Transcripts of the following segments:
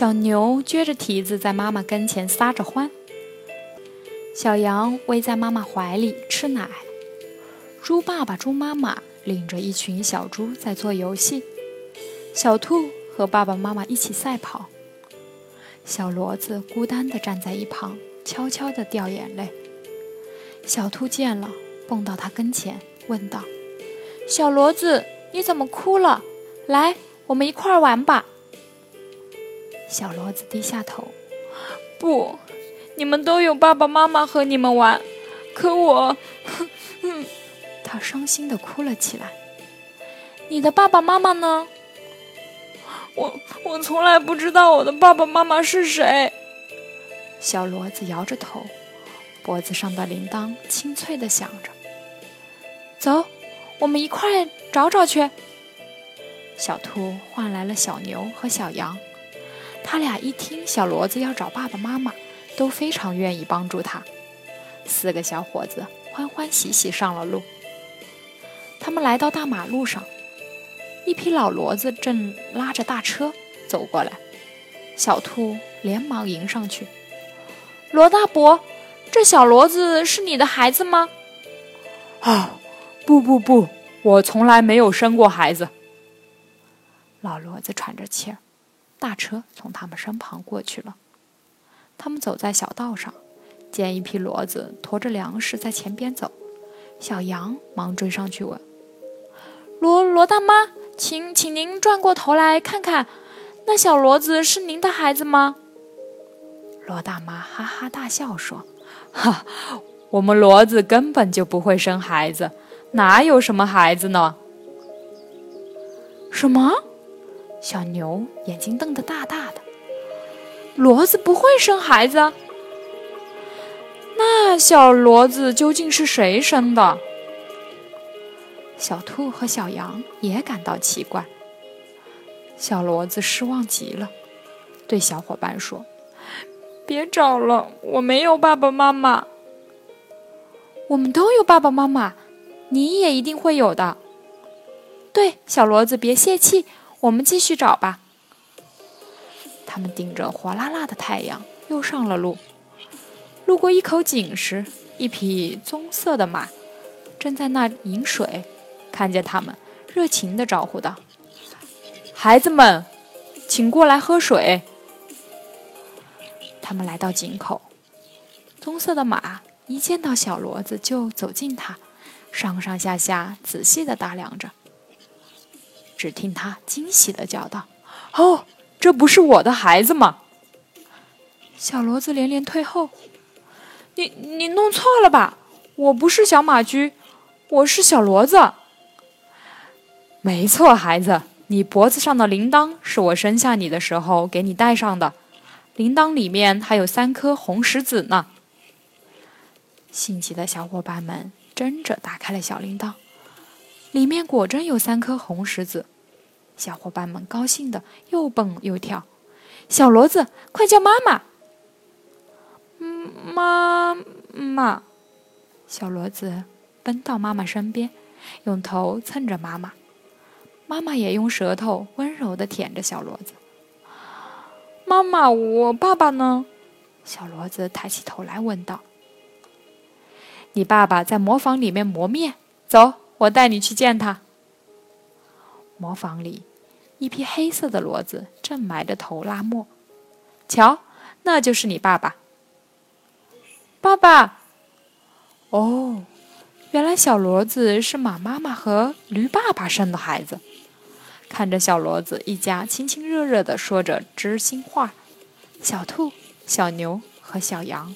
小牛撅着蹄子在妈妈跟前撒着欢，小羊偎在妈妈怀里吃奶，猪爸爸、猪妈妈领着一群小猪在做游戏，小兔和爸爸妈妈一起赛跑，小骡子孤单地站在一旁，悄悄地掉眼泪。小兔见了，蹦到他跟前，问道：“小骡子，你怎么哭了？来，我们一块儿玩吧。”小骡子低下头，不，你们都有爸爸妈妈和你们玩，可我，他伤心的哭了起来。你的爸爸妈妈呢？我我从来不知道我的爸爸妈妈是谁。小骡子摇着头，脖子上的铃铛清脆的响着。走，我们一块找找去。小兔换来了小牛和小羊。他俩一听小骡子要找爸爸妈妈，都非常愿意帮助他。四个小伙子欢欢喜喜上了路。他们来到大马路上，一匹老骡子正拉着大车走过来。小兔连忙迎上去：“罗大伯，这小骡子是你的孩子吗？”“啊，不不不，我从来没有生过孩子。”老骡子喘着气儿。大车从他们身旁过去了。他们走在小道上，见一匹骡子驮着粮食在前边走。小羊忙追上去问：“罗罗大妈，请请您转过头来看看，那小骡子是您的孩子吗？”罗大妈哈哈大笑说：“哈，我们骡子根本就不会生孩子，哪有什么孩子呢？”什么？小牛眼睛瞪得大大的，骡子不会生孩子？那小骡子究竟是谁生的？小兔和小羊也感到奇怪。小骡子失望极了，对小伙伴说：“别找了，我没有爸爸妈妈。我们都有爸爸妈妈，你也一定会有的。”对，小骡子，别泄气。我们继续找吧。他们顶着火辣辣的太阳，又上了路。路过一口井时，一匹棕色的马正在那饮水。看见他们，热情地招呼道：“孩子们，请过来喝水。”他们来到井口，棕色的马一见到小骡子就走近它，上上下下仔细地打量着。只听他惊喜的叫道：“哦，这不是我的孩子吗？”小骡子连连退后：“你你弄错了吧？我不是小马驹，我是小骡子。”“没错，孩子，你脖子上的铃铛是我生下你的时候给你戴上的，铃铛里面还有三颗红石子呢。”新奇的小伙伴们争着打开了小铃铛。里面果真有三颗红石子，小伙伴们高兴的又蹦又跳。小骡子，快叫妈妈！妈妈！小骡子奔到妈妈身边，用头蹭着妈妈，妈妈也用舌头温柔的舔着小骡子。妈妈，我爸爸呢？小骡子抬起头来问道。你爸爸在磨坊里面磨面，走。我带你去见他。磨坊里，一匹黑色的骡子正埋着头拉磨。瞧，那就是你爸爸。爸爸。哦，原来小骡子是马妈妈和驴爸爸生的孩子。看着小骡子一家亲亲热热的说着知心话，小兔、小牛和小羊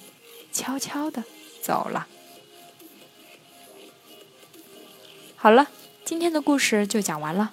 悄悄的走了。好了，今天的故事就讲完了。